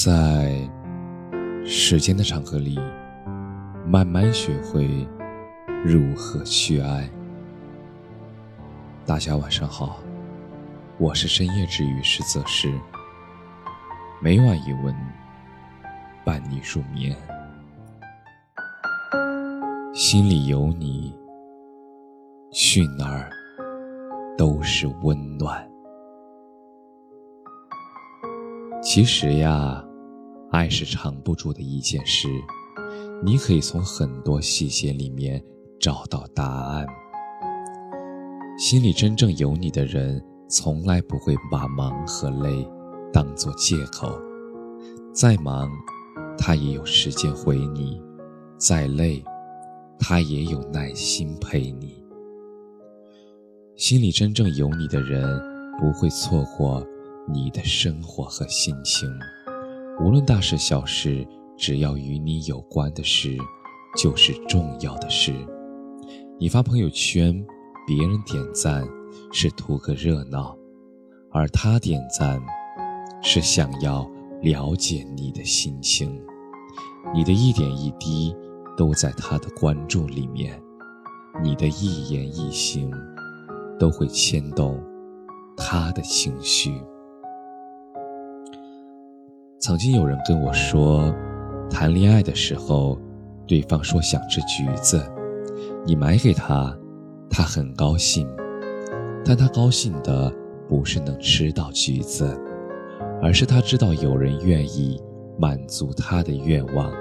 在时间的长河里，慢慢学会如何去爱。大家晚上好，我是深夜治愈师泽师，每晚一文伴你入眠，心里有你，去哪儿都是温暖。其实呀。爱是藏不住的一件事，你可以从很多细节里面找到答案。心里真正有你的人，从来不会把忙和累当做借口。再忙，他也有时间回你；再累，他也有耐心陪你。心里真正有你的人，不会错过你的生活和心情。无论大事小事，只要与你有关的事，就是重要的事。你发朋友圈，别人点赞是图个热闹，而他点赞是想要了解你的心情。你的一点一滴都在他的关注里面，你的一言一行都会牵动他的情绪。曾经有人跟我说，谈恋爱的时候，对方说想吃橘子，你买给他，他很高兴，但他高兴的不是能吃到橘子，而是他知道有人愿意满足他的愿望，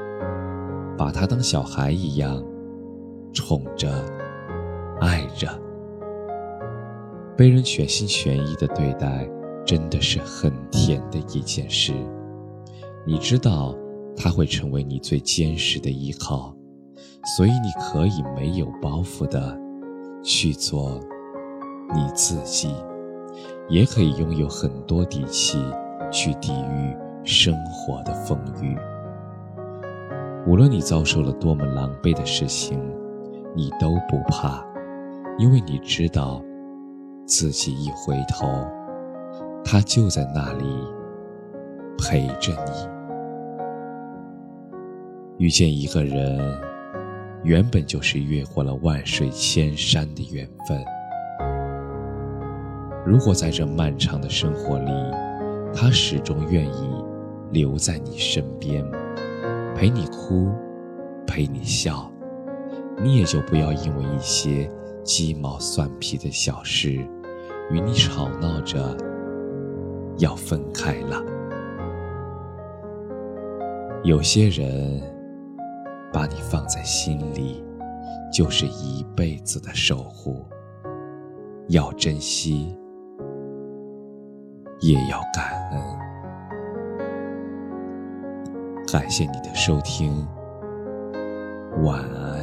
把他当小孩一样宠着、爱着，被人全心全意的对待，真的是很甜的一件事。你知道他会成为你最坚实的依靠，所以你可以没有包袱的去做你自己，也可以拥有很多底气去抵御生活的风雨。无论你遭受了多么狼狈的事情，你都不怕，因为你知道自己一回头，他就在那里陪着你。遇见一个人，原本就是越过了万水千山的缘分。如果在这漫长的生活里，他始终愿意留在你身边，陪你哭，陪你笑，你也就不要因为一些鸡毛蒜皮的小事，与你吵闹着要分开了。有些人。把你放在心里，就是一辈子的守护。要珍惜，也要感恩。感谢你的收听，晚安。